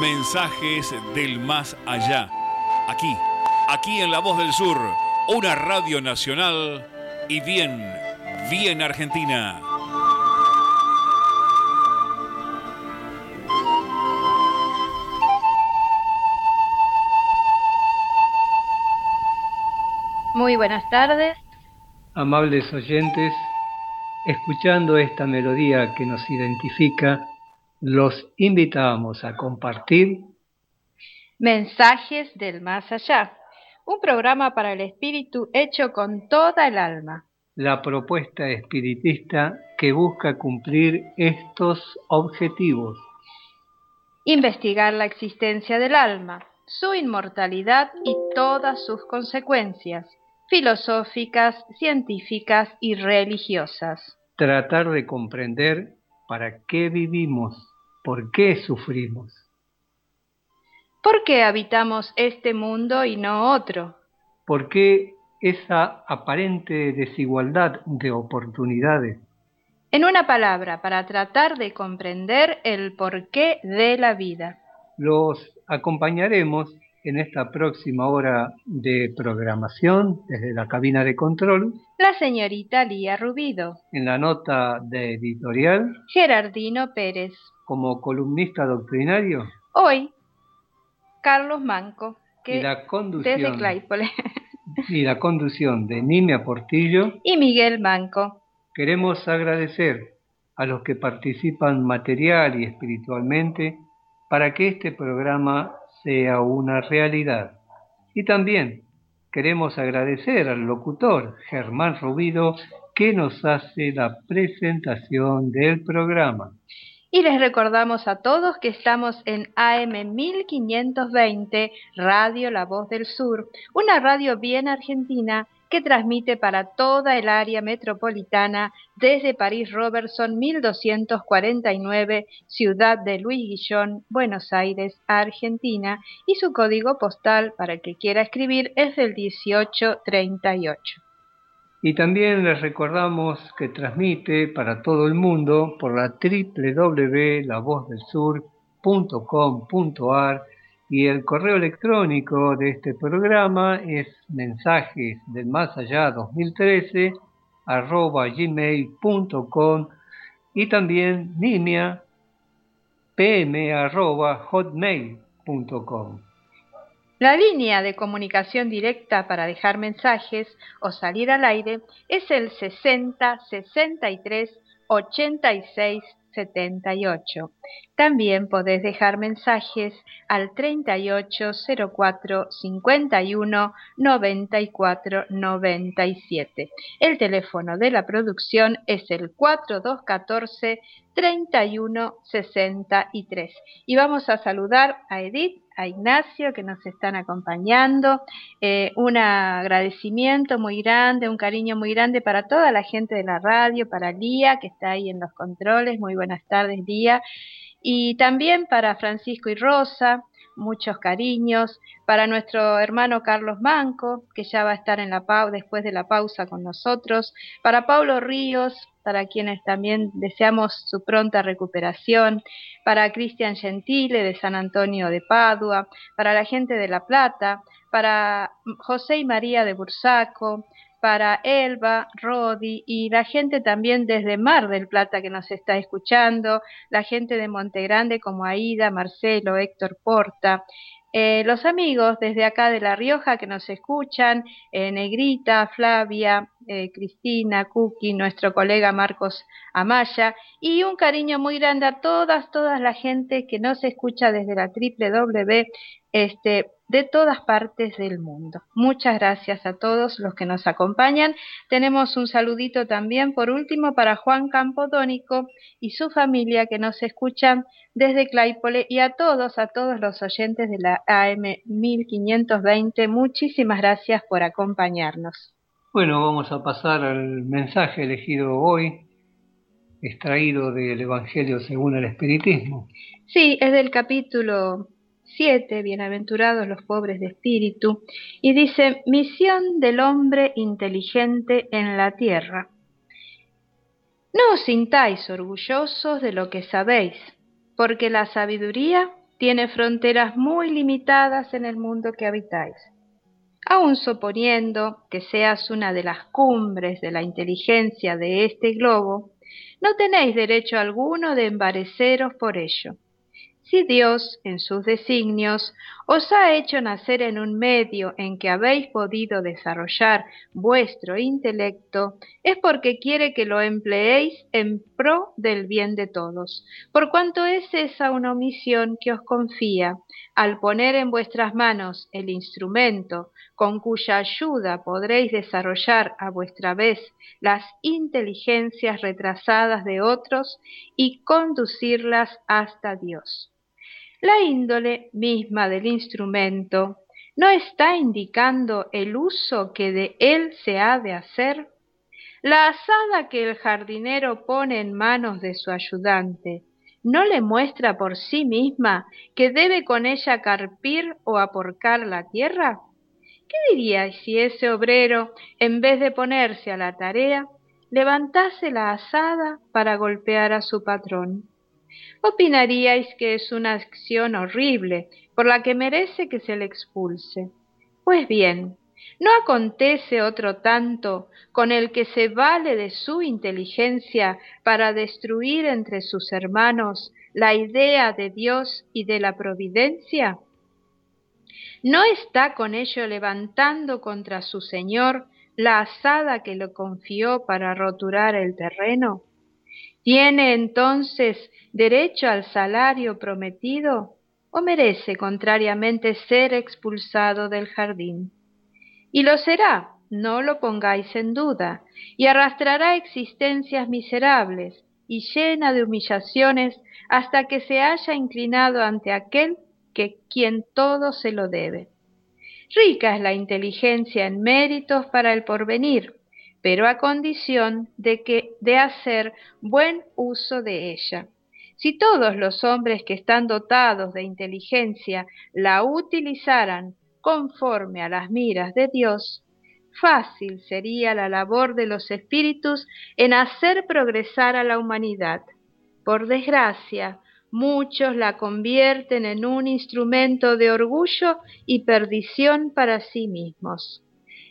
Mensajes del más allá. Aquí, aquí en La Voz del Sur, una radio nacional y bien, bien argentina. Muy buenas tardes. Amables oyentes, escuchando esta melodía que nos identifica, los invitamos a compartir Mensajes del Más Allá, un programa para el espíritu hecho con toda el alma. La propuesta espiritista que busca cumplir estos objetivos. Investigar la existencia del alma, su inmortalidad y todas sus consecuencias, filosóficas, científicas y religiosas. Tratar de comprender para qué vivimos, por qué sufrimos. ¿Por qué habitamos este mundo y no otro? ¿Por qué esa aparente desigualdad de oportunidades? En una palabra, para tratar de comprender el porqué de la vida. Los acompañaremos en esta próxima hora de programación desde la cabina de control. La señorita Lía Rubido. En la nota de editorial. Gerardino Pérez. Como columnista doctrinario. Hoy, Carlos Manco. Que y la conducción, desde Claypole. y la conducción de Nimia Portillo. Y Miguel Manco. Queremos agradecer a los que participan material y espiritualmente para que este programa sea una realidad. Y también queremos agradecer al locutor Germán Rubido que nos hace la presentación del programa. Y les recordamos a todos que estamos en AM 1520, Radio La Voz del Sur, una radio bien argentina que transmite para toda el área metropolitana desde París Robertson 1249, ciudad de Luis Guillón, Buenos Aires, Argentina, y su código postal para el que quiera escribir es el 1838. Y también les recordamos que transmite para todo el mundo por la www.lavozdelsur.com.ar y el correo electrónico de este programa es mensajes del más allá 2013 arroba gmail.com y también nimia. La línea de comunicación directa para dejar mensajes o salir al aire es el 60 63 86 78. También podés dejar mensajes al 3804 51 94 97. El teléfono de la producción es el 4214 31 63. Y vamos a saludar a Edith a Ignacio que nos están acompañando. Eh, un agradecimiento muy grande, un cariño muy grande para toda la gente de la radio, para Lía que está ahí en los controles. Muy buenas tardes, Lía. Y también para Francisco y Rosa, muchos cariños. Para nuestro hermano Carlos Manco, que ya va a estar en la después de la pausa con nosotros. Para Pablo Ríos, para quienes también deseamos su pronta recuperación, para Cristian Gentile de San Antonio de Padua, para la gente de La Plata, para José y María de Bursaco, para Elba, Rodi y la gente también desde Mar del Plata que nos está escuchando, la gente de Montegrande como Aida, Marcelo, Héctor Porta, eh, los amigos desde acá de La Rioja que nos escuchan, eh, Negrita, Flavia, eh, Cristina, Cookie, nuestro colega Marcos Amaya, y un cariño muy grande a todas, todas la gente que nos escucha desde la este, de todas partes del mundo. Muchas gracias a todos los que nos acompañan. Tenemos un saludito también, por último, para Juan Campodónico y su familia que nos escuchan desde Claypole y a todos, a todos los oyentes de la AM 1520. Muchísimas gracias por acompañarnos. Bueno, vamos a pasar al mensaje elegido hoy, extraído del Evangelio según el Espiritismo. Sí, es del capítulo 7, bienaventurados los pobres de espíritu, y dice, misión del hombre inteligente en la tierra. No os sintáis orgullosos de lo que sabéis, porque la sabiduría tiene fronteras muy limitadas en el mundo que habitáis. Aun suponiendo que seas una de las cumbres de la inteligencia de este globo, no tenéis derecho alguno de embareceros por ello. Si Dios, en sus designios, os ha hecho nacer en un medio en que habéis podido desarrollar vuestro intelecto, es porque quiere que lo empleéis en pro del bien de todos, por cuanto es esa una misión que os confía, al poner en vuestras manos el instrumento con cuya ayuda podréis desarrollar a vuestra vez las inteligencias retrasadas de otros y conducirlas hasta Dios. La índole misma del instrumento no está indicando el uso que de él se ha de hacer. La asada que el jardinero pone en manos de su ayudante no le muestra por sí misma que debe con ella carpir o aporcar la tierra. ¿Qué diríais si ese obrero, en vez de ponerse a la tarea, levantase la asada para golpear a su patrón? Opinaríais que es una acción horrible por la que merece que se le expulse. Pues bien, ¿no acontece otro tanto con el que se vale de su inteligencia para destruir entre sus hermanos la idea de Dios y de la providencia? ¿No está con ello levantando contra su Señor la asada que le confió para roturar el terreno? ¿Tiene entonces derecho al salario prometido o merece contrariamente ser expulsado del jardín? Y lo será, no lo pongáis en duda, y arrastrará existencias miserables y llena de humillaciones hasta que se haya inclinado ante aquel que quien todo se lo debe. Rica es la inteligencia en méritos para el porvenir, pero a condición de que de hacer buen uso de ella. Si todos los hombres que están dotados de inteligencia la utilizaran conforme a las miras de Dios, fácil sería la labor de los espíritus en hacer progresar a la humanidad. Por desgracia, muchos la convierten en un instrumento de orgullo y perdición para sí mismos.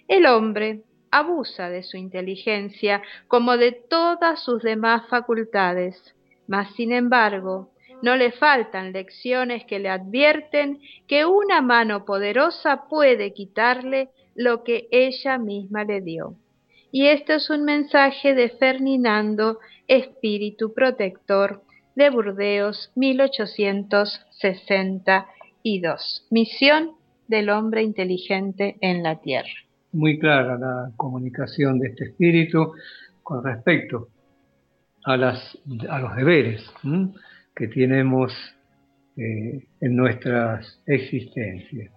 El hombre, abusa de su inteligencia como de todas sus demás facultades, mas sin embargo no le faltan lecciones que le advierten que una mano poderosa puede quitarle lo que ella misma le dio. Y esto es un mensaje de Ferdinando, espíritu protector, de Burdeos, 1862. Misión del hombre inteligente en la Tierra muy clara la comunicación de este espíritu con respecto a, las, a los deberes que tenemos eh, en nuestras existencias.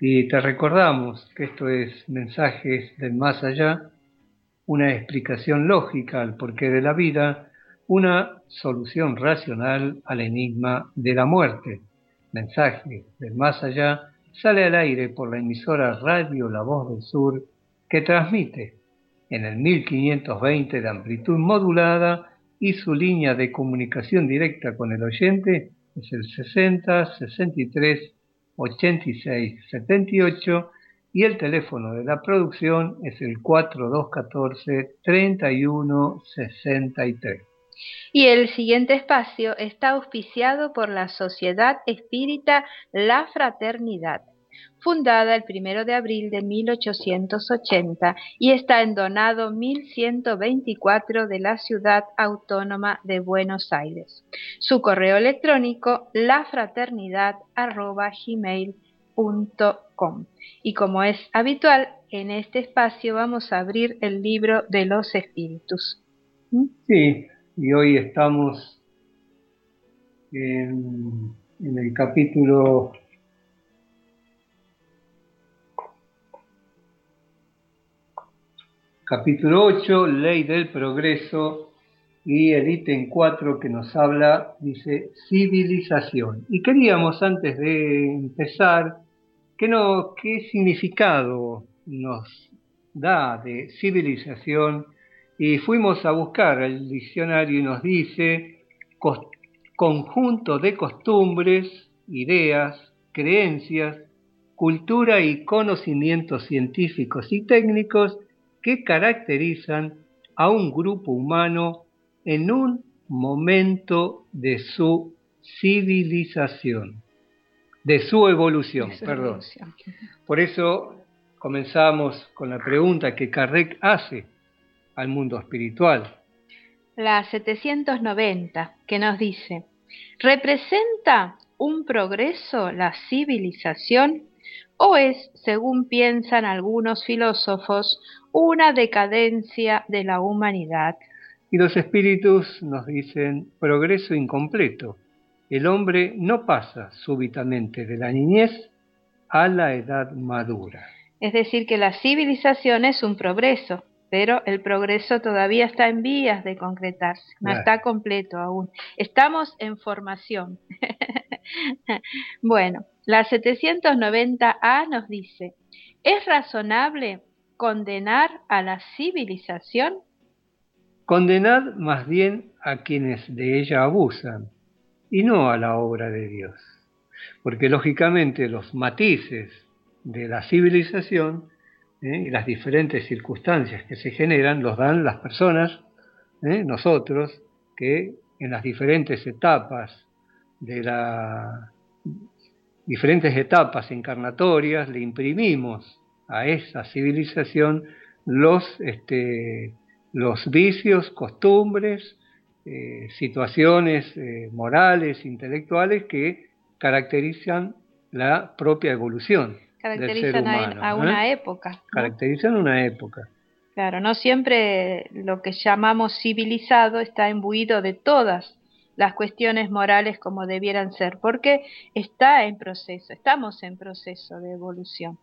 Y te recordamos que esto es mensajes del más allá, una explicación lógica al porqué de la vida, una solución racional al enigma de la muerte. Mensajes del más allá sale al aire por la emisora Radio La Voz del Sur que transmite en el 1520 de amplitud modulada y su línea de comunicación directa con el oyente es el 60 63 86 78 y el teléfono de la producción es el 4214 31 63. Y el siguiente espacio está auspiciado por la Sociedad Espírita La Fraternidad, fundada el 1 de abril de 1880 y está en Donado 1124 de la Ciudad Autónoma de Buenos Aires. Su correo electrónico lafraternidad.gmail.com Y como es habitual, en este espacio vamos a abrir el libro de los espíritus. ¿Mm? Sí, y hoy estamos en, el capítulo capítulo 8, ley del progreso, y el ítem 4 que nos habla dice civilización. Y queríamos antes de empezar, ¿qué, no, qué significado nos da de civilización y fuimos a buscar el diccionario y nos dice conjunto de costumbres, ideas, creencias, cultura y conocimientos científicos y técnicos que caracterizan a un grupo humano en un momento de su civilización, de su evolución, perdón. Por eso comenzamos con la pregunta que Kardec hace al mundo espiritual. La 790, que nos dice, ¿representa un progreso la civilización o es, según piensan algunos filósofos, una decadencia de la humanidad? Y los espíritus nos dicen progreso incompleto. El hombre no pasa súbitamente de la niñez a la edad madura. Es decir, que la civilización es un progreso, pero el progreso todavía está en vías de concretarse, no está completo aún. Estamos en formación. bueno, la 790A nos dice, ¿es razonable condenar a la civilización? Condenar más bien a quienes de ella abusan y no a la obra de Dios. Porque lógicamente los matices de la civilización ¿eh? y las diferentes circunstancias que se generan los dan las personas, ¿eh? nosotros, que en las diferentes etapas de las diferentes etapas encarnatorias le imprimimos a esa civilización los, este, los vicios, costumbres, eh, situaciones morales, intelectuales que caracterizan la propia evolución. Caracterizan a, una ¿eh? época. Caracterizan una época. Claro, no siempre lo que llamamos civilizado está imbuido de todas las cuestiones morales como debieran ser, porque está en proceso, estamos en proceso de evolución.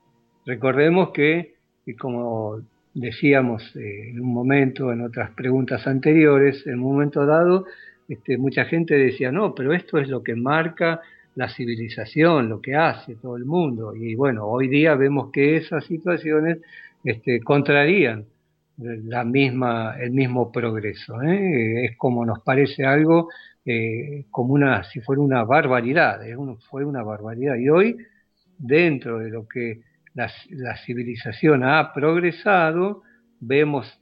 Recordemos que, y como decíamos eh, en un momento, en otras preguntas anteriores, en un momento dado, este, mucha gente decía, no, pero esto es lo que marca la civilización, lo que hace todo el mundo. Y bueno, hoy día vemos que esas situaciones este, contrarían la misma, el mismo progreso. ¿eh? Es como nos parece algo eh, como una, si fuera una barbaridad, fue una barbaridad. Y hoy, dentro de lo que la, civilización ha progresado, vemos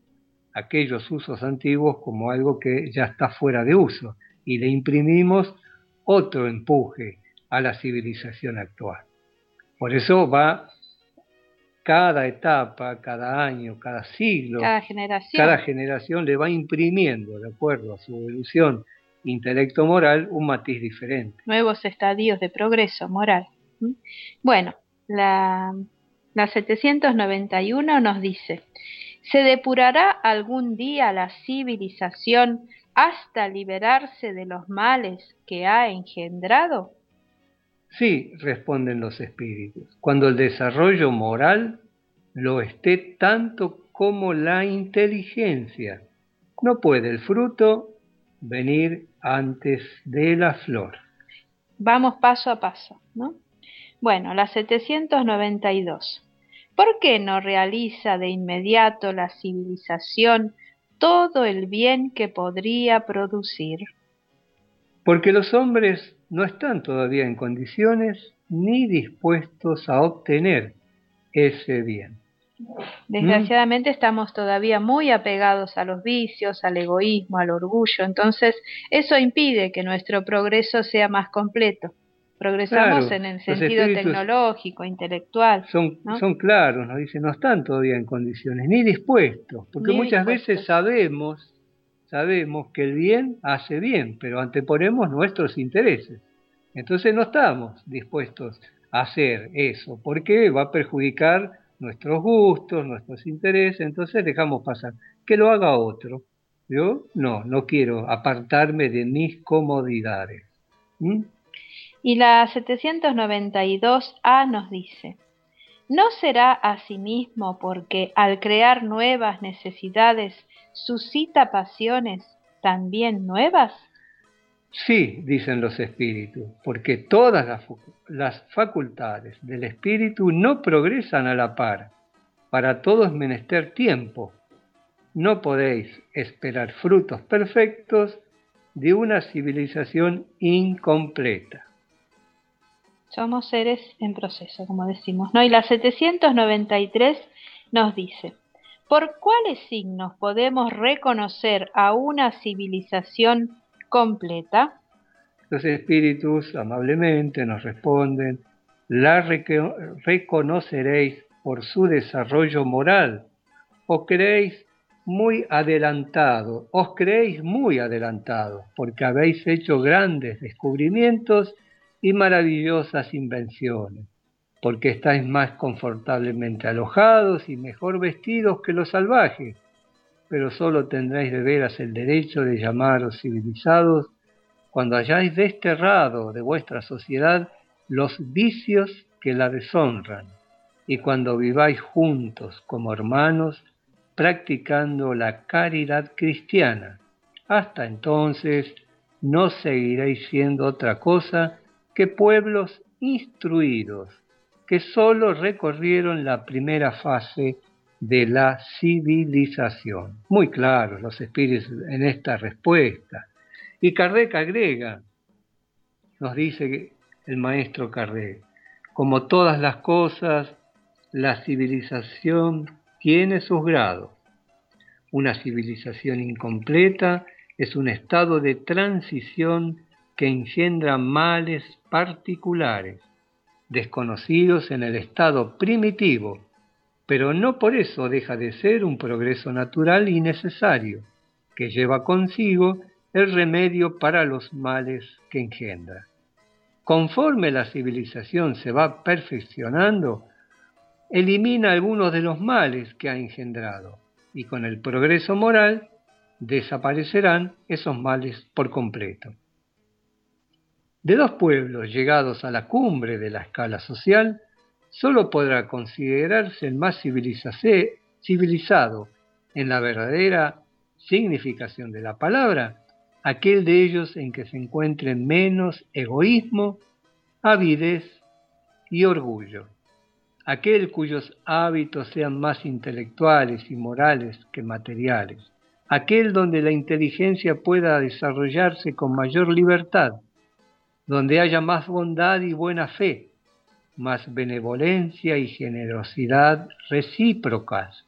aquellos usos antiguos como algo que ya está fuera de uso y le imprimimos otro empuje a la civilización actual. Por eso va cada etapa, cada año, cada siglo, cada generación, cada generación le va imprimiendo, de acuerdo a su evolución intelecto moral un matiz diferente. Nuevos estadios de progreso moral. Bueno, la, la 791 nos dice, ¿se depurará algún día la civilización hasta liberarse de los males que ha engendrado? Sí, responden los espíritus, cuando el desarrollo moral lo esté tanto como la inteligencia. No puede el fruto venir antes de la flor. Vamos paso a paso, ¿no? Bueno, la 792. ¿Por qué no realiza de inmediato la civilización todo el bien que podría producir? Porque los hombres no están todavía en condiciones ni dispuestos a obtener ese bien. Desgraciadamente estamos todavía muy apegados a los vicios, al egoísmo, al orgullo, entonces eso impide que nuestro progreso sea más completo. Progresamos en el sentido tecnológico, intelectual. Son, son claros, nos dicen, no están todavía en condiciones, ni dispuestos, porque muchas veces sabemos, sabemos que el bien hace bien, pero anteponemos nuestros intereses. Entonces no estamos dispuestos a hacer eso, porque va a perjudicar nuestros gustos, nuestros intereses, entonces dejamos pasar. Que lo haga otro. Yo no, no quiero apartarme de mis comodidades. ¿Mm? Y la 792A nos dice, ¿no será asimismo porque al crear nuevas necesidades suscita pasiones también nuevas? Sí, dicen los espíritus, porque todas las, facultades del espíritu no progresan a la par. Para todo es menester tiempo. No podéis esperar frutos perfectos de una civilización incompleta. Somos seres en proceso, como decimos, ¿no? Y la 793 nos dice, ¿por cuáles signos podemos reconocer a una civilización completa? Los espíritus amablemente nos responden, la reconoceréis por su desarrollo moral, o creéis muy adelantado, os creéis muy adelantado, porque habéis hecho grandes descubrimientos y maravillosas invenciones, porque estáis más confortablemente alojados y mejor vestidos que los salvajes, pero solo tendréis de veras el derecho de llamaros civilizados cuando hayáis desterrado de vuestra sociedad los vicios que la deshonran, y cuando viváis juntos como hermanos, practicando la caridad cristiana. Hasta entonces no seguiréis siendo otra cosa que pueblos instruidos, que sólo recorrieron la primera fase de la civilización. Muy claros los espíritus en esta respuesta. Y Kardec agrega, nos dice el maestro Kardec, como todas las cosas, la civilización tiene sus grados. Una civilización incompleta es un estado de transición que engendra males particulares, desconocidos en el estado primitivo, pero no por eso deja de ser un progreso natural y necesario, que lleva consigo el remedio para los males que engendra. Conforme la civilización se va perfeccionando, elimina algunos de los males que ha engendrado y con el progreso moral desaparecerán esos males por completo. De dos pueblos llegados a la cumbre de la escala social, solo podrá considerarse el más civilizado en la verdadera significación de la palabra, aquel de ellos en que se encuentre menos egoísmo, avidez y orgullo. Aquel cuyos hábitos sean más intelectuales y morales que materiales, aquel donde la inteligencia pueda desarrollarse con mayor libertad, donde haya más bondad y buena fe, más benevolencia y generosidad recíprocas,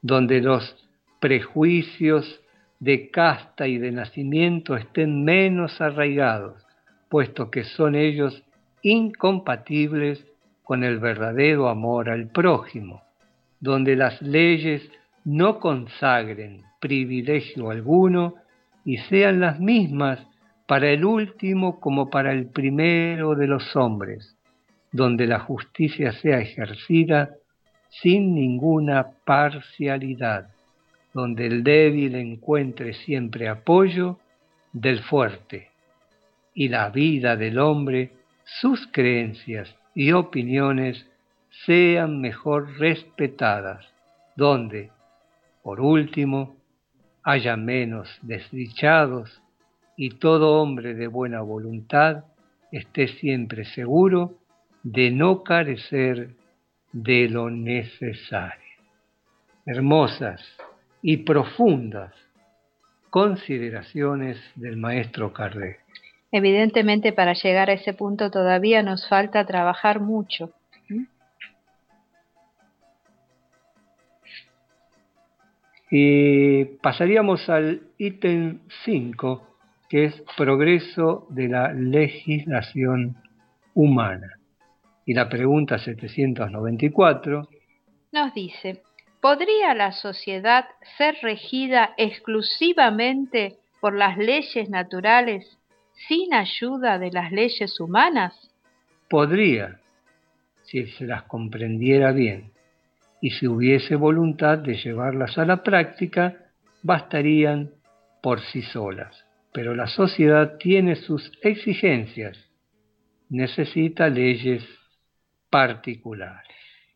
donde los prejuicios de casta y de nacimiento estén menos arraigados, puesto que son ellos incompatibles con el verdadero amor al prójimo, donde las leyes no consagren privilegio alguno y sean las mismas para el último como para el primero de los hombres, donde la justicia sea ejercida sin ninguna parcialidad, donde el débil encuentre siempre apoyo del fuerte y la vida del hombre, sus creencias y opiniones sean mejor respetadas, donde, por último, haya menos desdichados y todo hombre de buena voluntad esté siempre seguro de no carecer de lo necesario. Hermosas y profundas consideraciones del maestro Kardec. Evidentemente para llegar a ese punto todavía nos falta trabajar mucho. Y pasaríamos al ítem 5, que es progreso de la legislación humana. Y la pregunta 794 nos dice, ¿podría la sociedad ser regida exclusivamente por las leyes naturales sin ayuda de las leyes humanas? Podría, si se las comprendiera bien, y si hubiese voluntad de llevarlas a la práctica, bastarían por sí solas. Pero la sociedad tiene sus exigencias, necesita leyes particulares.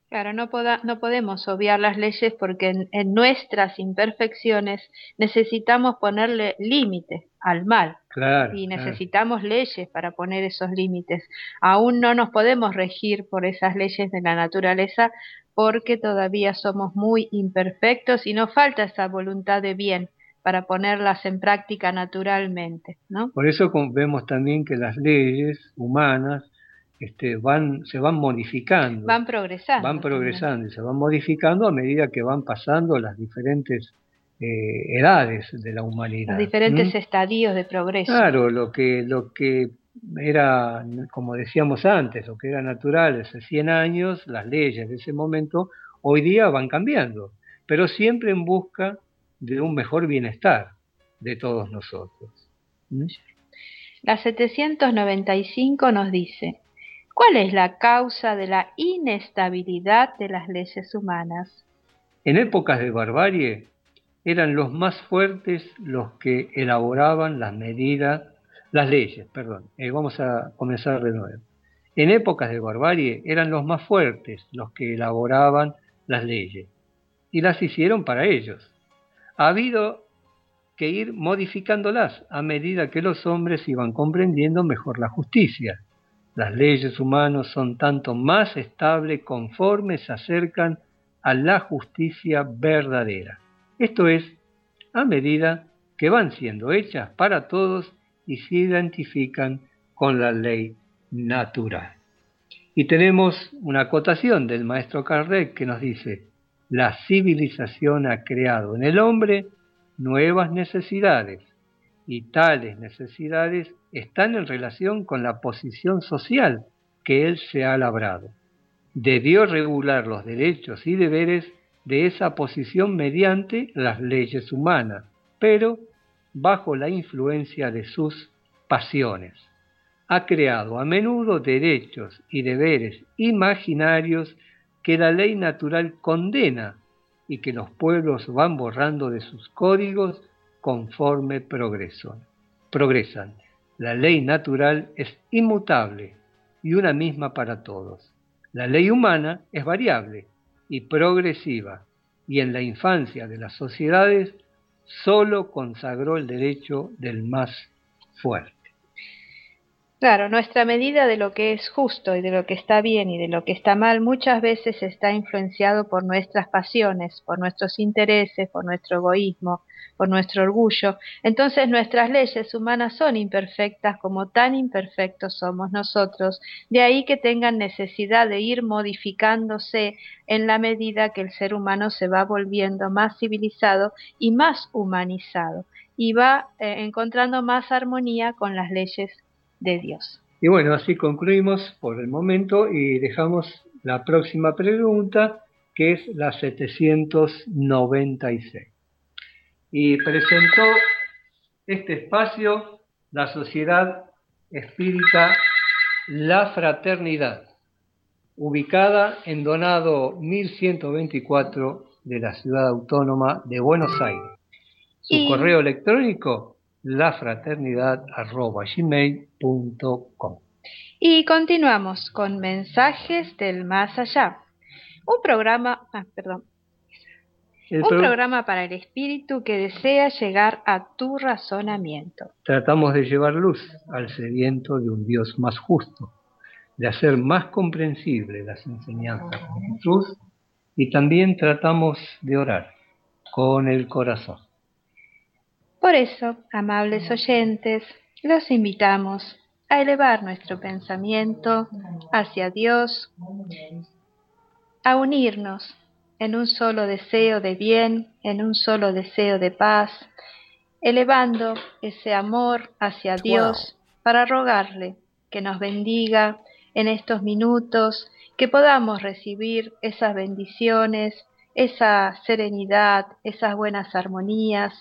Claro, no, no podemos obviar las leyes porque en, nuestras imperfecciones necesitamos ponerle límite al mal. Claro, y necesitamos leyes para poner esos límites. Aún no nos podemos regir por esas leyes de la naturaleza porque todavía somos muy imperfectos y nos falta esa voluntad de bien para ponerlas en práctica naturalmente. ¿no? Por eso vemos también que las leyes humanas este, van, se van modificando. Van progresando. Van progresando y se van modificando a medida que van pasando las diferentes eh, edades de la humanidad. Los diferentes estadios de progreso. Claro, lo que, lo que era, como decíamos antes, lo que era natural hace 100 años, las leyes de ese momento, hoy día van cambiando, pero siempre en busca de un mejor bienestar de todos nosotros. La 795 nos dice, ¿cuál es la causa de la inestabilidad de las leyes humanas? En épocas de barbarie eran los más fuertes los que elaboraban las medidas, las leyes, perdón. Eh, vamos a comenzar de nuevo. En épocas de barbarie eran los más fuertes los que elaboraban las leyes y las hicieron para ellos ha habido que ir modificándolas a medida que los hombres iban comprendiendo mejor la justicia. Las leyes humanas son tanto más estables conforme se acercan a la justicia verdadera. Esto es, a medida que van siendo hechas para todos y se identifican con la ley natural. Y tenemos una acotación del maestro Kardec que nos dice, la civilización ha creado en el hombre nuevas necesidades y tales necesidades están en relación con la posición social que él se ha labrado. Debió regular los derechos y deberes de esa posición mediante las leyes humanas, pero bajo la influencia de sus pasiones. Ha creado a menudo derechos y deberes imaginarios que la ley natural condena y que los pueblos van borrando de sus códigos conforme progresan. La ley natural es inmutable y una misma para todos. La ley humana es variable y progresiva, y en la infancia de las sociedades solo consagró el derecho del más fuerte. Claro, nuestra medida de lo que es justo y de lo que está bien y de lo que está mal muchas veces está influenciado por nuestras pasiones, por nuestros intereses, por nuestro egoísmo, por nuestro orgullo. Entonces nuestras leyes humanas son imperfectas como tan imperfectos somos nosotros. De ahí que tengan necesidad de ir modificándose en la medida que el ser humano se va volviendo más civilizado y más humanizado y va eh, encontrando más armonía con las leyes de Dios. Y bueno, así concluimos por el momento y dejamos la próxima pregunta, que es la 796. Y presentó este espacio la Sociedad Espírita La Fraternidad, ubicada en Donado 1124 de la Ciudad Autónoma de Buenos Aires. Su correo electrónico lafraternidad.gmail.com Y continuamos con Mensajes del Más Allá. Un programa, ah, perdón, un programa para el espíritu que desea llegar a tu razonamiento. Tratamos de llevar luz al sediento de un Dios más justo, de hacer más comprensible las enseñanzas de Jesús y también tratamos de orar con el corazón. Por eso, amables oyentes, los invitamos a elevar nuestro pensamiento hacia Dios, a unirnos en un solo deseo de bien, en un solo deseo de paz, elevando ese amor hacia Dios para rogarle que nos bendiga en estos minutos, que podamos recibir esas bendiciones, esa serenidad, esas buenas armonías,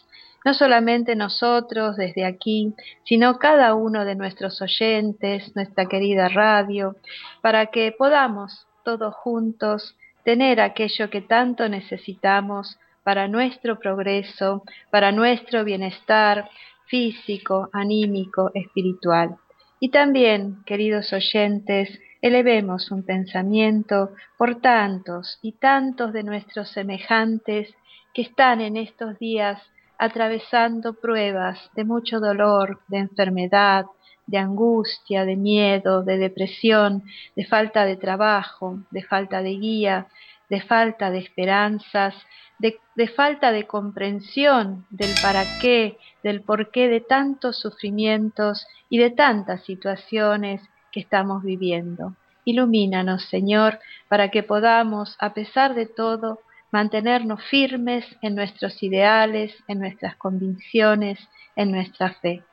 no solamente nosotros desde aquí, sino cada uno de nuestros oyentes, nuestra querida radio, para que podamos todos juntos tener aquello que tanto necesitamos para nuestro progreso, para nuestro bienestar físico, anímico, espiritual. Y también, queridos oyentes, elevemos un pensamiento por tantos y tantos de nuestros semejantes que están en estos días atravesando pruebas de mucho dolor, de enfermedad, de angustia, de miedo, de depresión, de falta de trabajo, de falta de guía, de falta de esperanzas, de, falta de comprensión del para qué, del porqué de tantos sufrimientos y de tantas situaciones que estamos viviendo. Ilumínanos, Señor, para que podamos, a pesar de todo, mantenernos firmes en nuestros ideales, en nuestras convicciones, en nuestra fe.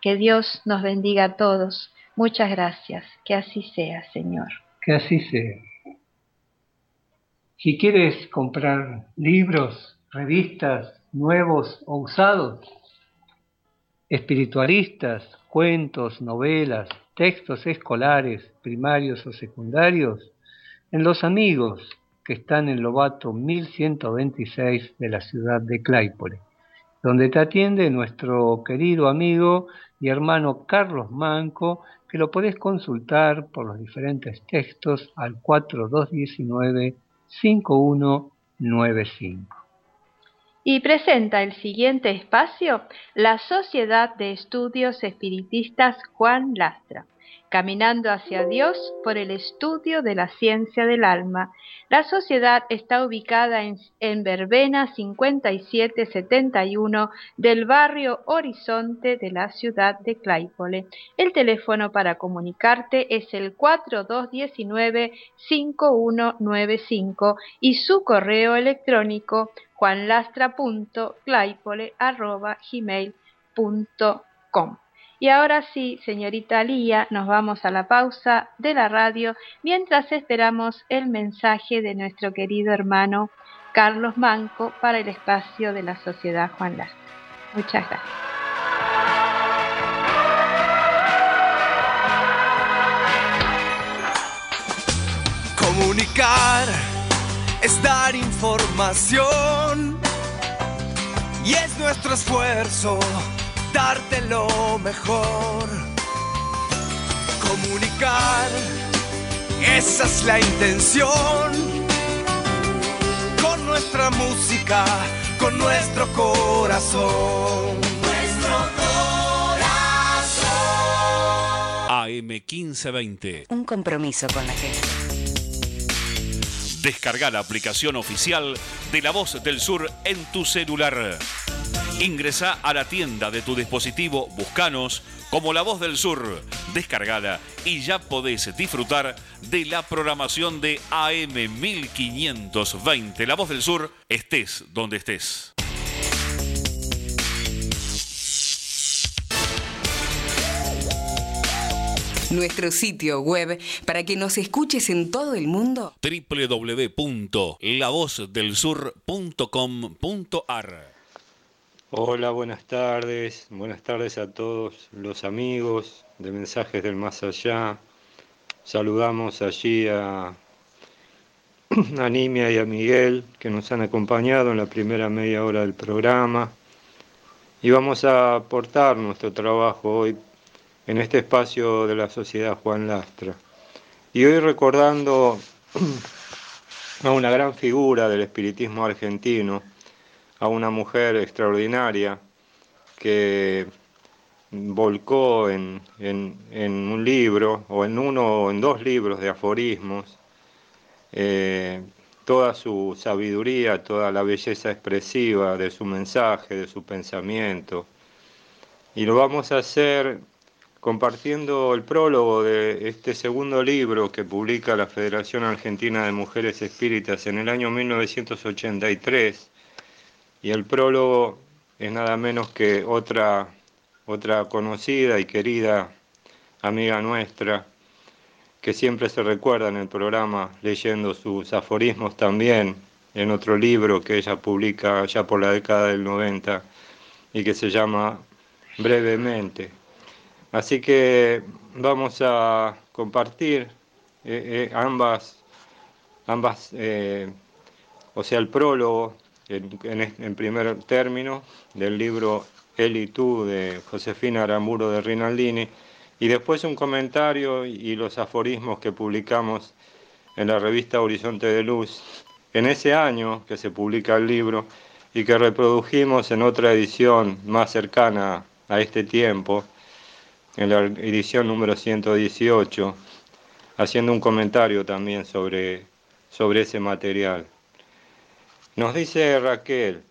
Que Dios nos bendiga a todos. Muchas gracias. Que así sea, Señor. Que así sea. Si quieres comprar libros, revistas, nuevos o usados, espiritualistas, cuentos, novelas, textos escolares, primarios o secundarios, en Los Amigos, que están en Lobato 1126 de la ciudad de Claypole, donde te atiende nuestro querido amigo y hermano Carlos Manco, que lo podés consultar por los diferentes textos al 4219 5195. Y presenta el siguiente espacio la Sociedad de Estudios Espiritistas Juan Lastra, caminando hacia Dios por el estudio de la ciencia del alma. La sociedad está ubicada en, en Verbena 5771 del barrio Horizonte de la ciudad de Claypole. El teléfono para comunicarte es el 4219-5195 y su correo electrónico juanlastra.claypole.gmail.com. Y ahora sí, señorita Lía, nos vamos a la pausa de la radio mientras esperamos el mensaje de nuestro querido hermano Carlos Manco para el espacio de la Sociedad Juan Lastra. Muchas gracias. Comunicar es dar información y es nuestro esfuerzo darte lo mejor. Comunicar, esa es la intención. Con nuestra música, con nuestro corazón. Nuestro corazón. AM 1520. Un compromiso con la gente. Descarga la aplicación oficial de La Voz del Sur en tu celular. Ingresa a la tienda de tu dispositivo, buscanos como La Voz del Sur, descargada y ya podés disfrutar de la programación de AM 1520. La Voz del Sur, estés donde estés. nuestro sitio web para que nos escuches en todo el mundo. www.lavozdelsur.com.ar Hola, buenas tardes. Buenas tardes a todos los amigos de Mensajes del Más Allá. Saludamos allí a, a Nimia y a Miguel que nos han acompañado en la primera media hora del programa. Y vamos a aportar nuestro trabajo hoy en este espacio de la Sociedad Juan Lastra. Y hoy recordando a una gran figura del espiritismo argentino, a una mujer extraordinaria que volcó en, un libro, o en uno o en dos libros de aforismos, eh, toda su sabiduría, toda la belleza expresiva de su mensaje, de su pensamiento. Y lo vamos a hacer compartiendo el prólogo de este segundo libro que publica la Federación Argentina de Mujeres Espíritas en el año 1983 y el prólogo es nada menos que otra, otra conocida y querida amiga nuestra, que siempre se recuerda en el programa leyendo sus aforismos también en otro libro que ella publica ya por la década del 90 y que se llama Brevemente. Así que vamos a compartir eh, eh, ambas, ambas eh, o sea, el prólogo en, primer término del libro Él y tú de Josefina Aramburo de Rinaldini y después un comentario y los aforismos que publicamos en la revista Horizonte de Luz en ese año que se publica el libro y que reprodujimos en otra edición más cercana a este tiempo, en la edición número 118, haciendo un comentario también sobre, sobre ese material. Nos dice Raquel,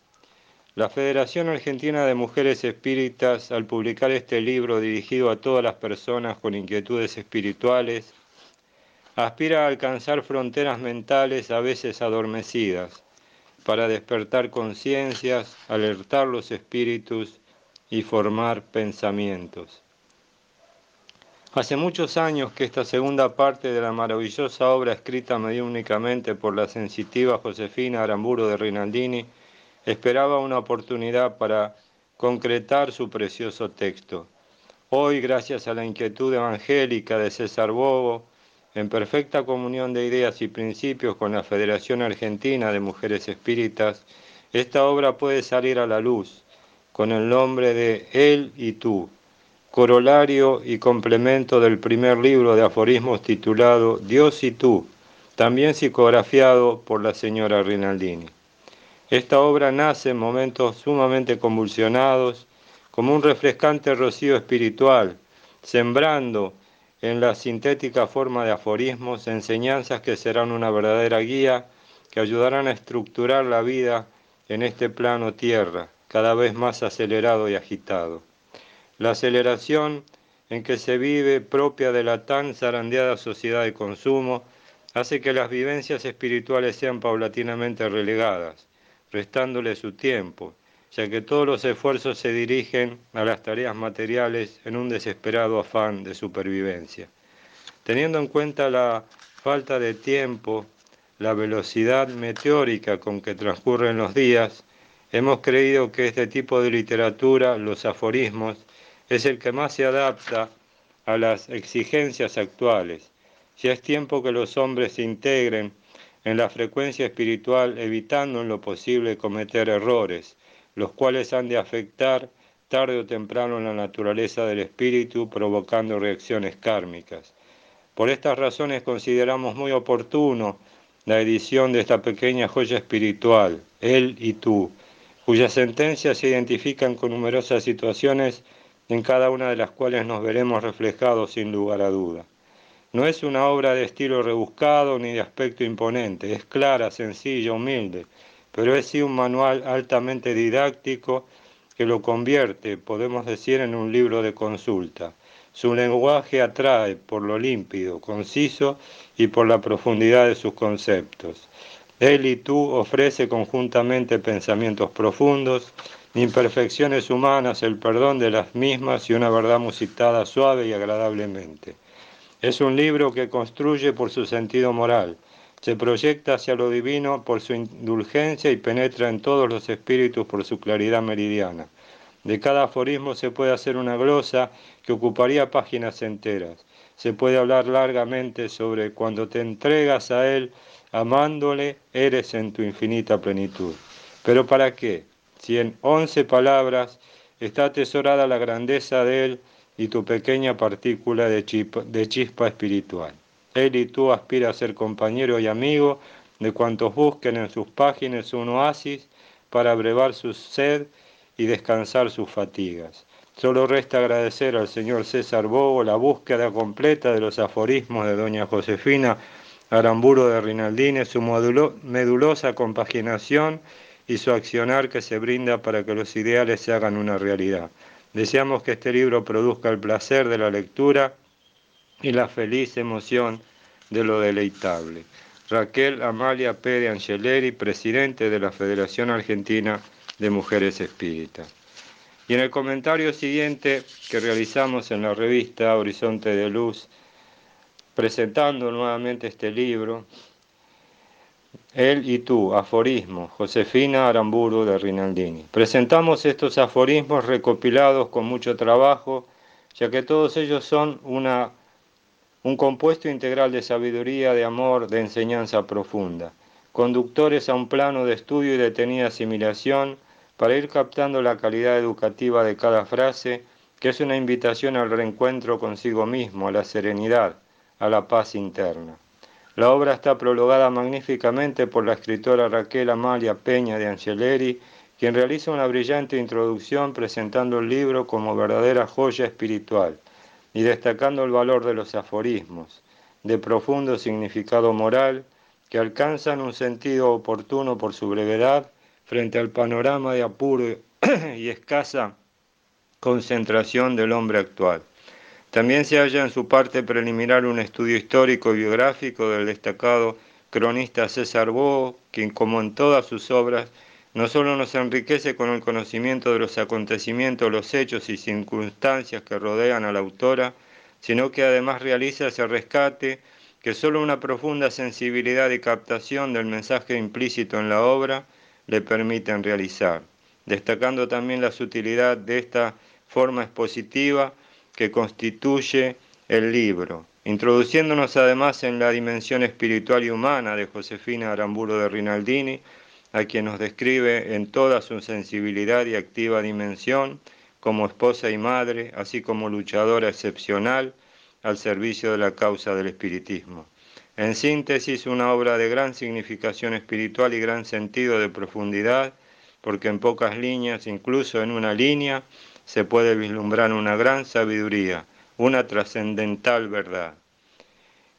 la Federación Argentina de Mujeres Espíritas, al publicar este libro dirigido a todas las personas con inquietudes espirituales, aspira a alcanzar fronteras mentales a veces adormecidas, para despertar conciencias, alertar los espíritus y formar pensamientos. Hace muchos años que esta segunda parte de la maravillosa obra escrita únicamente por la sensitiva Josefina Aramburo de Rinaldini esperaba una oportunidad para concretar su precioso texto. Hoy, gracias a la inquietud evangélica de César Bobo, en perfecta comunión de ideas y principios con la Federación Argentina de Mujeres Espíritas, esta obra puede salir a la luz con el nombre de Él y tú, corolario y complemento del primer libro de aforismos titulado Dios y tú, también psicografiado por la señora Rinaldini. Esta obra nace en momentos sumamente convulsionados, como un refrescante rocío espiritual, sembrando en la sintética forma de aforismos enseñanzas que serán una verdadera guía que ayudarán a estructurar la vida en este plano tierra, cada vez más acelerado y agitado. La aceleración en que se vive propia de la tan zarandeada sociedad de consumo hace que las vivencias espirituales sean paulatinamente relegadas, restándole su tiempo, ya que todos los esfuerzos se dirigen a las tareas materiales en un desesperado afán de supervivencia. Teniendo en cuenta la falta de tiempo, la velocidad meteórica con que transcurren los días, hemos creído que este tipo de literatura, los aforismos, es el que más se adapta a las exigencias actuales. Ya es tiempo que los hombres se integren en la frecuencia espiritual, evitando en lo posible cometer errores, los cuales han de afectar tarde o temprano la naturaleza del espíritu, provocando reacciones kármicas. Por estas razones consideramos muy oportuno la edición de esta pequeña joya espiritual, Él y tú, cuyas sentencias se identifican con numerosas situaciones en cada una de las cuales nos veremos reflejados sin lugar a duda. No es una obra de estilo rebuscado ni de aspecto imponente, es clara, sencilla, humilde, pero es sí un manual altamente didáctico que lo convierte, podemos decir, en un libro de consulta. Su lenguaje atrae por lo límpido, conciso y por la profundidad de sus conceptos. Él y tú ofrece conjuntamente pensamientos profundos, imperfecciones humanas, el perdón de las mismas y una verdad musitada suave y agradablemente. Es un libro que construye por su sentido moral, se proyecta hacia lo divino por su indulgencia y penetra en todos los espíritus por su claridad meridiana. De cada aforismo se puede hacer una glosa que ocuparía páginas enteras. Se puede hablar largamente sobre cuando te entregas a Él, amándole, eres en tu infinita plenitud. Pero ¿para qué? Si en once palabras está atesorada la grandeza de Él y tu pequeña partícula de chispa, espiritual. Él y tú aspira a ser compañero y amigo de cuantos busquen en sus páginas un oasis para brevar su sed y descansar sus fatigas. Solo resta agradecer al señor César Bobo la búsqueda completa de los aforismos de doña Josefina Aramburo de Rinaldini, su medulosa compaginación y su accionar que se brinda para que los ideales se hagan una realidad. Deseamos que este libro produzca el placer de la lectura y la feliz emoción de lo deleitable. Raquel Amalia Pérez Angeleri, presidente de la Federación Argentina de Mujeres Espíritas. Y en el comentario siguiente que realizamos en la revista Horizonte de Luz, presentando nuevamente este libro, Él y tú, aforismo, Josefina Aramburu de Rinaldini. Presentamos estos aforismos recopilados con mucho trabajo, ya que todos ellos son una un compuesto integral de sabiduría, de amor, de enseñanza profunda, conductores a un plano de estudio y detenida asimilación para ir captando la calidad educativa de cada frase, que es una invitación al reencuentro consigo mismo, a la serenidad, a la paz interna. La obra está prologada magníficamente por la escritora Raquel Amalia Peña de Angeleri, quien realiza una brillante introducción presentando el libro como verdadera joya espiritual y destacando el valor de los aforismos, de profundo significado moral, que alcanzan un sentido oportuno por su brevedad frente al panorama de apuro y escasa concentración del hombre actual. También se halla en su parte preliminar un estudio histórico y biográfico del destacado cronista César Bo, quien como en todas sus obras no solo nos enriquece con el conocimiento de los acontecimientos, los hechos y circunstancias que rodean a la autora, sino que además realiza ese rescate que solo una profunda sensibilidad y captación del mensaje implícito en la obra le permiten realizar, destacando también la sutilidad de esta forma expositiva que constituye el libro, introduciéndonos además en la dimensión espiritual y humana de Josefina Aramburo de Rinaldini, a quien nos describe en toda su sensibilidad y activa dimensión como esposa y madre, así como luchadora excepcional al servicio de la causa del espiritismo. En síntesis, una obra de gran significación espiritual y gran sentido de profundidad, porque en pocas líneas, incluso en una línea, se puede vislumbrar una gran sabiduría, una trascendental verdad.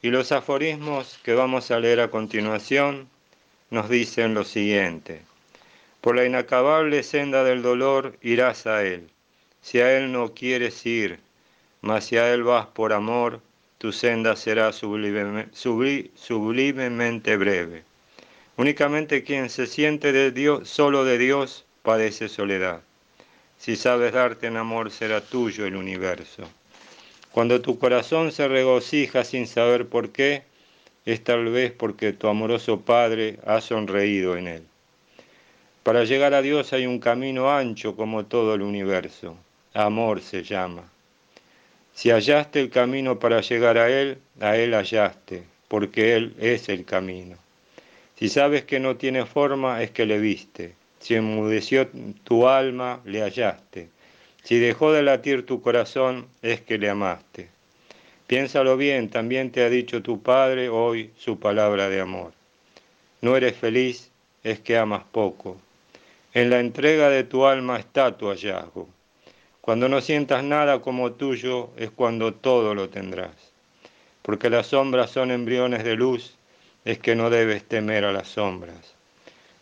Y los aforismos que vamos a leer a continuación nos dicen lo siguiente. Por la inacabable senda del dolor irás a Él. Si a Él no quieres ir, mas si a Él vas por amor, tu senda será sublimemente breve. Únicamente quien se siente de Dios, solo de Dios padece soledad. Si sabes darte en amor, será tuyo el universo. Cuando tu corazón se regocija sin saber por qué, es tal vez porque tu amoroso Padre ha sonreído en él. Para llegar a Dios hay un camino ancho como todo el universo. Amor se llama. Si hallaste el camino para llegar a Él, a Él hallaste, porque Él es el camino. Si sabes que no tiene forma, es que le viste. Si enmudeció tu alma, le hallaste. Si dejó de latir tu corazón, es que le amaste. Piénsalo bien, también te ha dicho tu Padre hoy su palabra de amor. No eres feliz, es que amas poco. En la entrega de tu alma está tu hallazgo. Cuando no sientas nada como tuyo es cuando todo lo tendrás. Porque las sombras son embriones de luz, es que no debes temer a las sombras.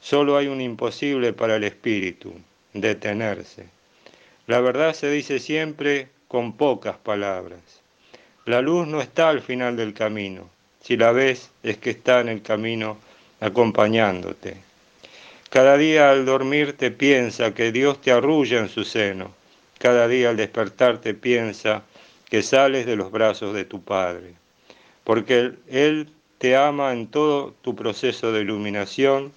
Solo hay un imposible para el espíritu, detenerse. La verdad se dice siempre con pocas palabras. La luz no está al final del camino. Si la ves es que está en el camino acompañándote. Cada día al dormirte piensa que Dios te arrulla en su seno. Cada día al despertarte piensa que sales de los brazos de tu Padre. Porque Él te ama en todo tu proceso de iluminación,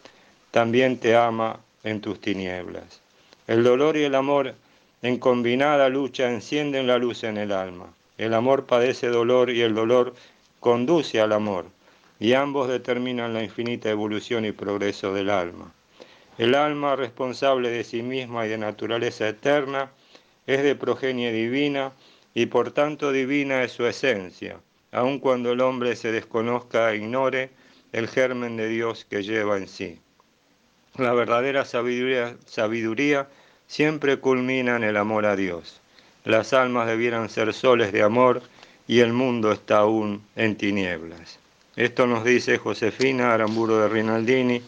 también te ama en tus tinieblas. El dolor y el amor en combinada lucha encienden la luz en el alma. El amor padece dolor y el dolor conduce al amor, y ambos determinan la infinita evolución y progreso del alma. El alma, responsable de sí misma y de naturaleza eterna, es de progenie divina y por tanto divina es su esencia, aun cuando el hombre se desconozca e ignore el germen de Dios que lleva en sí. La verdadera sabiduría, siempre culmina en el amor a Dios. Las almas debieran ser soles de amor y el mundo está aún en tinieblas. Esto nos dice Josefina Aramburo de Rinaldini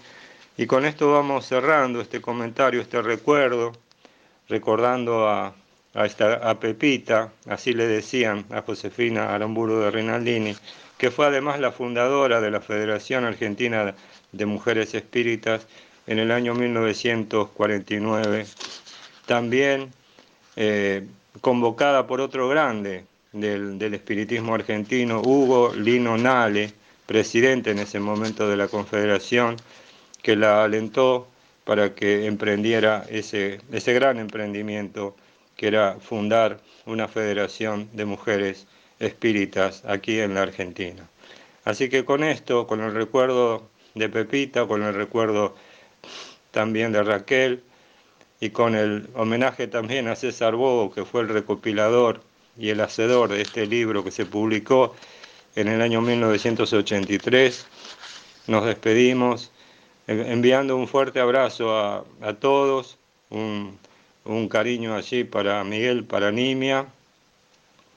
y con esto vamos cerrando este comentario, este recuerdo, recordando a, a Pepita, así le decían a Josefina Aramburo de Rinaldini, que fue además la fundadora de la Federación Argentina de Mujeres Espíritas en el año 1949. También eh, convocada por otro grande del, espiritismo argentino, Hugo Lino Nale, presidente en ese momento de la Confederación, que la alentó para que emprendiera ese, ese gran emprendimiento que era fundar una federación de mujeres espíritas aquí en la Argentina. Así que con esto, con el recuerdo de Pepita, con el recuerdo también de Raquel, y con el homenaje también a César Bobo, que fue el recopilador y el hacedor de este libro que se publicó en el año 1983. Nos despedimos enviando un fuerte abrazo a, todos, un, un, cariño allí para Miguel, para Nimia,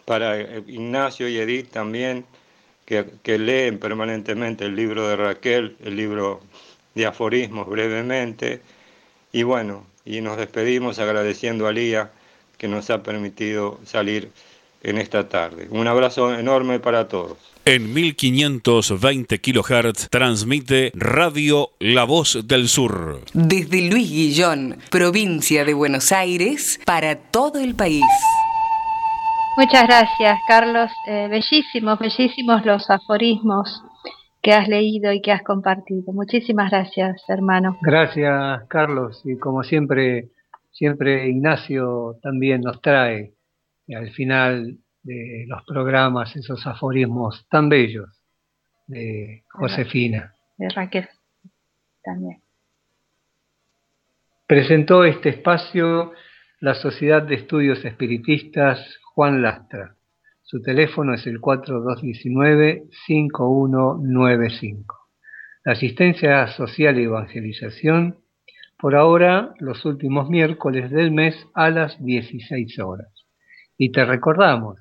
para Ignacio y Edith también, que, leen permanentemente el libro de Raquel, el libro de aforismos brevemente. Y bueno, y nos despedimos agradeciendo a Lía que nos ha permitido salir en esta tarde. Un abrazo enorme para todos. En 1520 kHz transmite Radio La Voz del Sur. Desde Luis Guillón, provincia de Buenos Aires, para todo el país. Muchas gracias, Carlos. Eh, bellísimos, bellísimos los aforismos que has leído y que has compartido. Muchísimas gracias, hermano. Gracias, Carlos. Y como siempre, siempre Ignacio también nos trae al final de los programas esos aforismos tan bellos de Josefina. De Raquel también. Presentó este espacio la Sociedad de Estudios Espiritistas Juan Lastra. Su teléfono es el 4219-5195. La asistencia social y evangelización, por ahora los últimos miércoles del mes a las 16 horas. Y te recordamos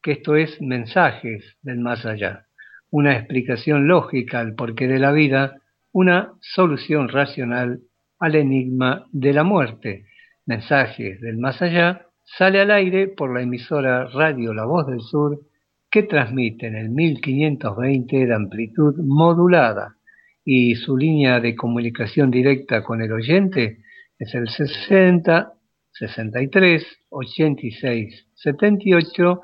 que esto es mensajes del más allá, una explicación lógica al porqué de la vida, una solución racional al enigma de la muerte. Mensajes del más allá sale al aire por la emisora Radio La Voz del Sur que transmite en el 1520 de amplitud modulada y su línea de comunicación directa con el oyente es el 60 63 86 78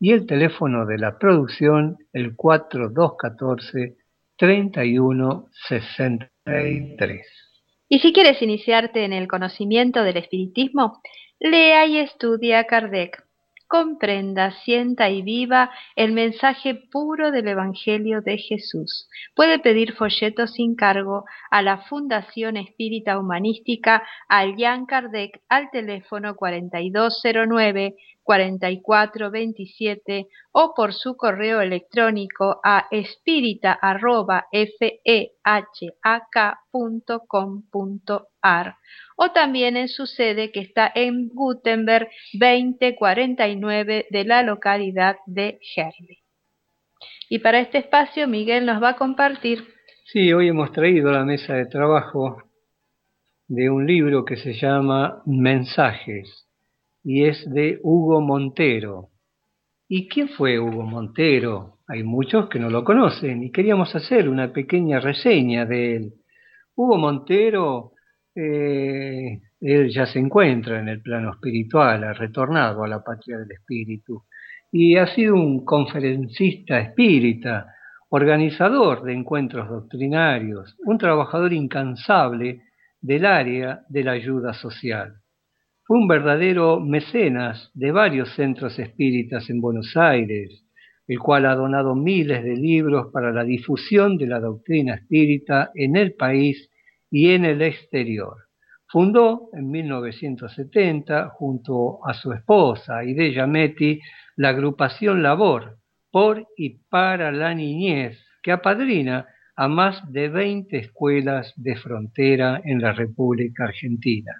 y el teléfono de la producción el 4214 31 63. Y si quieres iniciarte en el conocimiento del espiritismo, Lea y estudia a Kardec. Comprenda, sienta y viva el mensaje puro del Evangelio de Jesús. Puede pedir folletos sin cargo a la Fundación Espírita Humanística Allan Kardec al teléfono 4209 4427 o por su correo electrónico a espírita.fehak.com.ar o también en su sede que está en Gutenberg 2049 de la localidad de Herli. Y para este espacio Miguel nos va a compartir. Sí, hoy hemos traído la mesa de trabajo de un libro que se llama Mensajes y es de Hugo Montero. ¿Y quién fue Hugo Montero? Hay muchos que no lo conocen y queríamos hacer una pequeña reseña de él. Hugo Montero, eh, él ya se encuentra en el plano espiritual, ha retornado a la patria del espíritu y ha sido un conferencista espírita, organizador de encuentros doctrinarios, un trabajador incansable del área de la ayuda social. Fue un verdadero mecenas de varios centros espíritas en Buenos Aires, el cual ha donado miles de libros para la difusión de la doctrina espírita en el país y en el exterior. Fundó en 1970, junto a su esposa Ideya Meti, la agrupación Labor por y para la niñez, que apadrina a más de 20 escuelas de frontera en la República Argentina.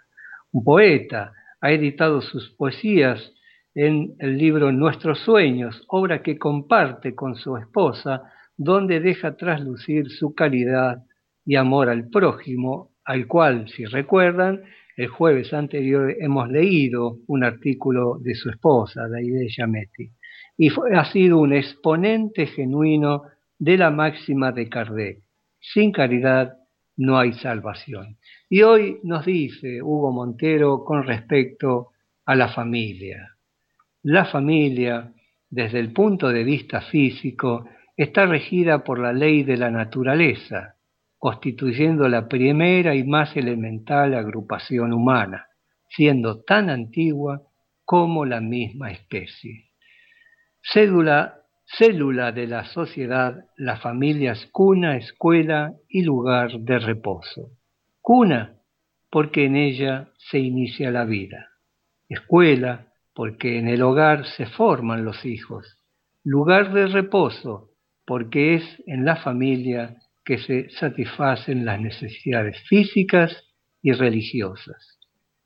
Poeta, ha editado sus poesías en el libro Nuestros Sueños, obra que comparte con su esposa, donde deja traslucir su calidad y amor al prójimo, al cual, si recuerdan, el jueves anterior hemos leído un artículo de su esposa, Daide Yametti, y ha sido un exponente genuino de la máxima de Kardec. Sin caridad no hay salvación. Y hoy nos dice Hugo Montero con respecto a la familia. La familia, desde el punto de vista físico, está regida por la ley de la naturaleza, constituyendo la primera y más elemental agrupación humana, siendo tan antigua como la misma especie. Cédula Célula de la sociedad, la familia es cuna, escuela y lugar de reposo. Cuna, porque en ella se inicia la vida. Escuela, porque en el hogar se forman los hijos. Lugar de reposo, porque es en la familia que se satisfacen las necesidades físicas y religiosas.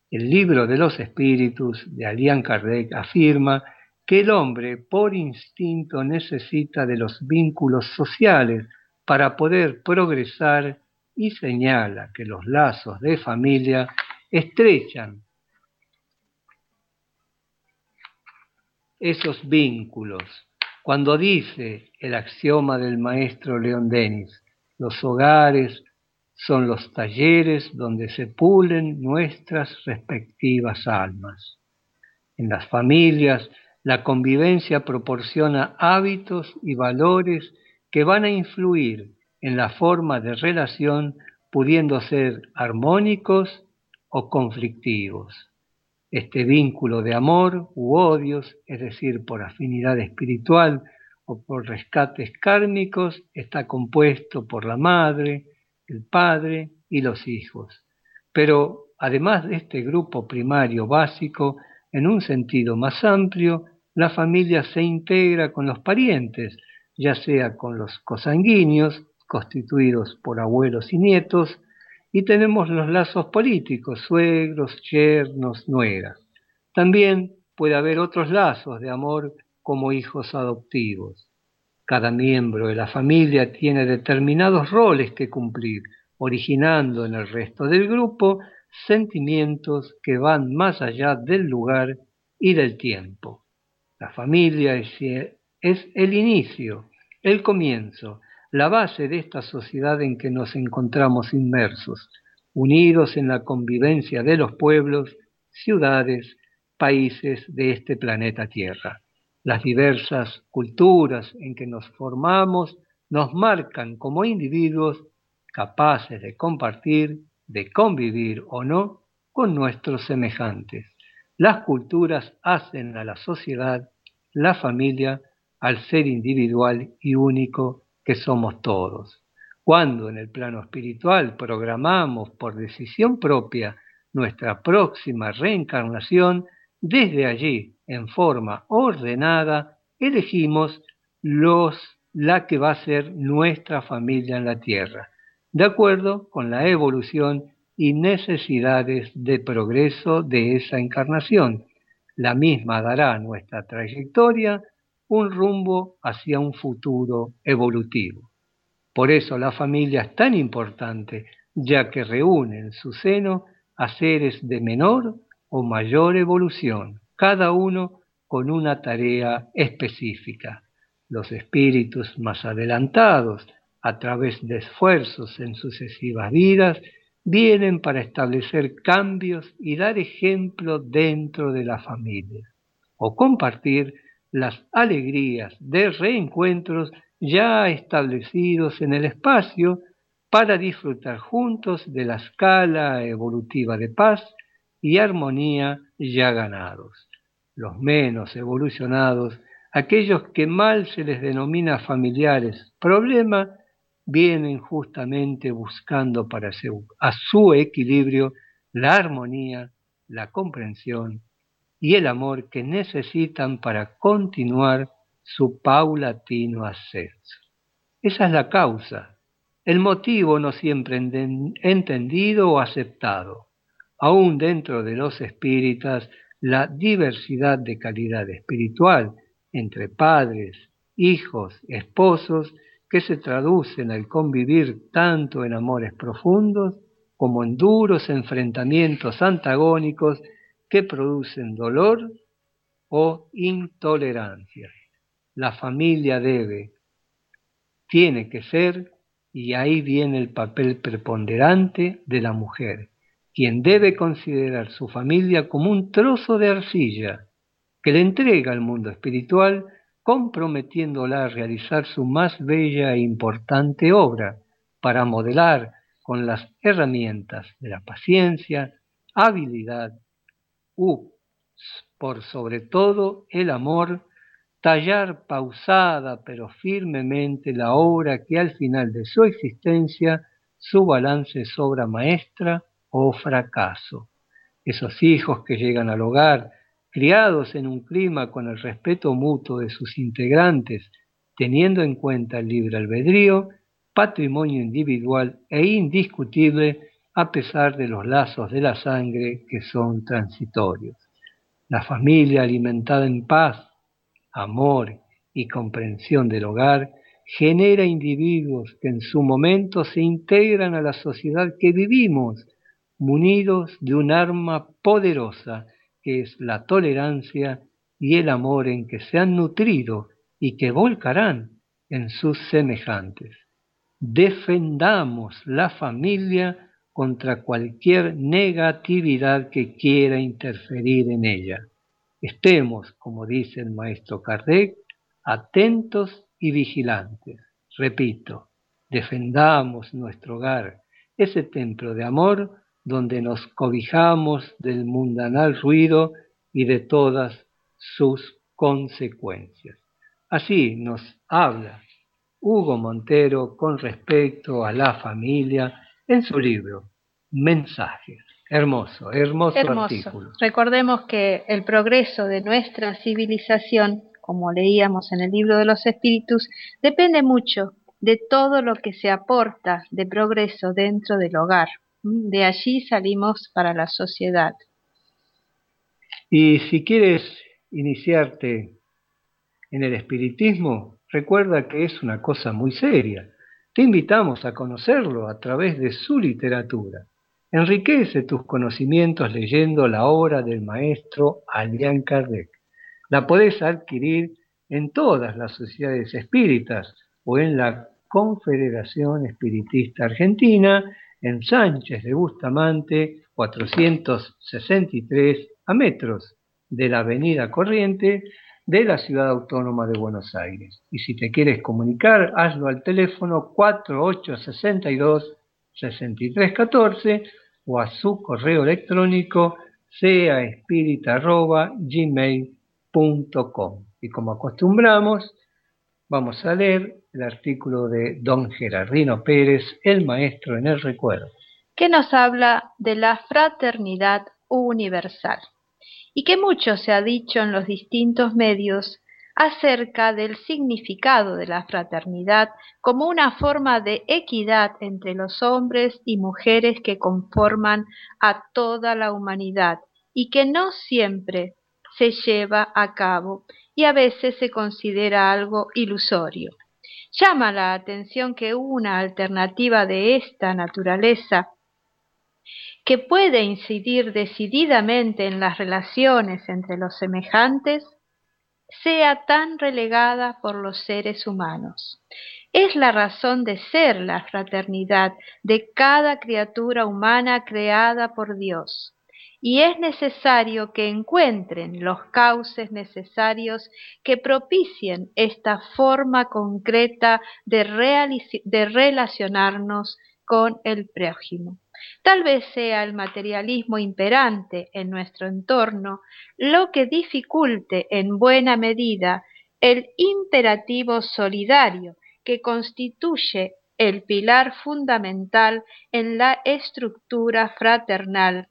El libro de los espíritus de Alian Kardec afirma que el hombre por instinto necesita de los vínculos sociales para poder progresar y señala que los lazos de familia estrechan esos vínculos. Cuando dice el axioma del maestro León Denis, los hogares son los talleres donde se pulen nuestras respectivas almas. En las familias, la convivencia proporciona hábitos y valores que van a influir en la forma de relación, pudiendo ser armónicos o conflictivos. Este vínculo de amor u odios, es decir, por afinidad espiritual o por rescates kármicos, está compuesto por la madre, el padre y los hijos. Pero además de este grupo primario básico, en un sentido más amplio, la familia se integra con los parientes, ya sea con los cosanguíneos, constituidos por abuelos y nietos, y tenemos los lazos políticos, suegros, yernos, nueras. También puede haber otros lazos de amor como hijos adoptivos. Cada miembro de la familia tiene determinados roles que cumplir, originando en el resto del grupo sentimientos que van más allá del lugar y del tiempo. La familia es, el inicio, el comienzo, la base de esta sociedad en que nos encontramos inmersos, unidos en la convivencia de los pueblos, ciudades, países de este planeta Tierra. Las diversas culturas en que nos formamos nos marcan como individuos capaces de compartir, de convivir o no con nuestros semejantes. Las culturas hacen a la sociedad, la familia, al ser individual y único que somos todos. Cuando en el plano espiritual programamos por decisión propia nuestra próxima reencarnación, desde allí en forma ordenada, elegimos los, la que va a ser nuestra familia en la tierra, de acuerdo con la evolución y necesidades de progreso de esa encarnación. La misma dará a nuestra trayectoria un rumbo hacia un futuro evolutivo. Por eso la familia es tan importante, ya que reúne en su seno a seres de menor o mayor evolución, cada uno con una tarea específica. Los espíritus más adelantados, a través de esfuerzos en sucesivas vidas, vienen para establecer cambios y dar ejemplo dentro de la familia, o compartir las alegrías de reencuentros ya establecidos en el espacio para disfrutar juntos de la escala evolutiva de paz y armonía ya ganados. Los menos evolucionados, aquellos que mal se les denomina familiares problema, vienen justamente buscando para a su equilibrio la armonía, la comprensión y el amor que necesitan para continuar su paulatino ascenso. Esa es la causa, el motivo no siempre entendido o aceptado aún dentro de los espíritas, la diversidad de calidad espiritual entre padres, hijos, esposos, que se traducen al convivir tanto en amores profundos como en duros enfrentamientos antagónicos que producen dolor o intolerancia. La familia debe, tiene que ser, y ahí viene el papel preponderante de la mujer, quien debe considerar su familia como un trozo de arcilla que le entrega al mundo espiritual, comprometiéndola a realizar su más bella e importante obra para modelar con las herramientas de la paciencia, habilidad u, por sobre todo, el amor, tallar pausada pero firmemente la obra que al final de su existencia su balance es obra maestra o fracaso. Esos hijos que llegan al hogar, criados en un clima con el respeto mutuo de sus integrantes, teniendo en cuenta el libre albedrío, patrimonio individual e indiscutible a pesar de los lazos de la sangre que son transitorios. La familia alimentada en paz, amor y comprensión del hogar, genera individuos que en su momento se integran a la sociedad que vivimos, munidos de un arma poderosa que es la tolerancia y el amor en que se han nutrido y que volcarán en sus semejantes. Defendamos la familia contra cualquier negatividad que quiera interferir en ella. Estemos, como dice el maestro Kardec, atentos y vigilantes. Repito, defendamos nuestro hogar, ese templo de amor donde nos cobijamos del mundanal ruido y de todas sus consecuencias. Así nos habla Hugo Montero con respecto a la familia en su libro Mensajes. Hermoso, hermoso, hermoso. artículo. Recordemos que el progreso de nuestra civilización como leíamos en el libro de los espíritus, depende mucho de todo lo que se aporta de progreso dentro del hogar. De allí salimos para la sociedad. Y si quieres iniciarte en el espiritismo, recuerda que es una cosa muy seria. Te invitamos a conocerlo a través de su literatura. Enriquece tus conocimientos leyendo la obra del maestro Alian Kardec la podés adquirir en todas las sociedades espíritas o en la Confederación Espiritista Argentina, en Sánchez de Bustamante, 463 a metros de la Avenida Corriente de la Ciudad Autónoma de Buenos Aires. Y si te quieres comunicar, hazlo al teléfono 4862 6314 o a su correo electrónico seaespírita.gmail.com y como acostumbramos, vamos a leer el artículo de don Gerardino Pérez, el maestro en el recuerdo. Que nos habla de la fraternidad universal y que mucho se ha dicho en los distintos medios acerca del significado de la fraternidad como una forma de equidad entre los hombres y mujeres que conforman a toda la humanidad y que no siempre se lleva a cabo y a veces se considera algo ilusorio. Llama la atención que una alternativa de esta naturaleza que puede incidir decididamente en las relaciones entre los semejantes, sea tan relegada por los seres humanos. Es la razón de ser la fraternidad de cada criatura humana creada por Dios y es necesario que encuentren los cauces necesarios que propicien esta forma concreta de, de relacionarnos con el prójimo. Tal vez sea el materialismo imperante en nuestro entorno lo que dificulte en buena medida el imperativo solidario que constituye el pilar fundamental en la estructura fraternal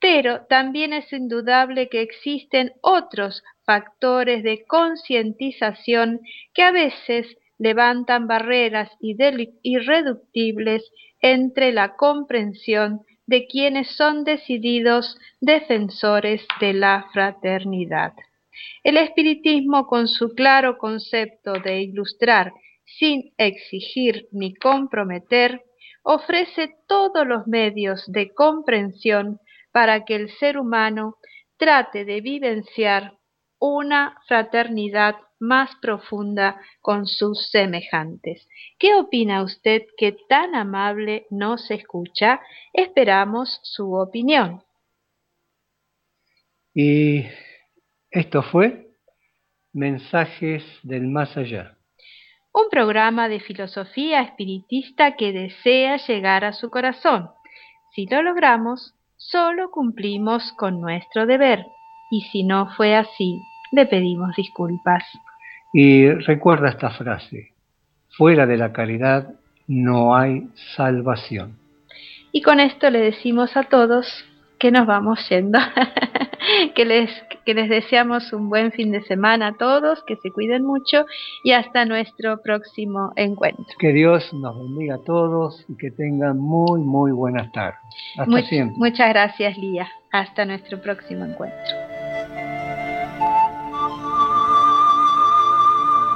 pero también es indudable que existen otros factores de concientización que a veces levantan barreras irreductibles entre la comprensión de quienes son decididos defensores de la fraternidad. El espiritismo, con su claro concepto de ilustrar sin exigir ni comprometer, ofrece todos los medios de comprensión para que el ser humano trate de vivenciar una fraternidad más profunda con sus semejantes. ¿Qué opina usted que tan amable nos escucha? Esperamos su opinión. Y esto fue Mensajes del Más Allá. Un programa de filosofía espiritista que desea llegar a su corazón. Si lo logramos, solo cumplimos con nuestro deber y si no fue así, le pedimos disculpas. Y recuerda esta frase, fuera de la caridad no hay salvación. Y con esto le decimos a todos que nos vamos yendo, que, les, que les deseamos un buen fin de semana a todos, que se cuiden mucho y hasta nuestro próximo encuentro. Que Dios nos bendiga a todos y que tengan muy, muy buenas tardes. Hasta siempre. Muchas gracias, Lía. Hasta nuestro próximo encuentro.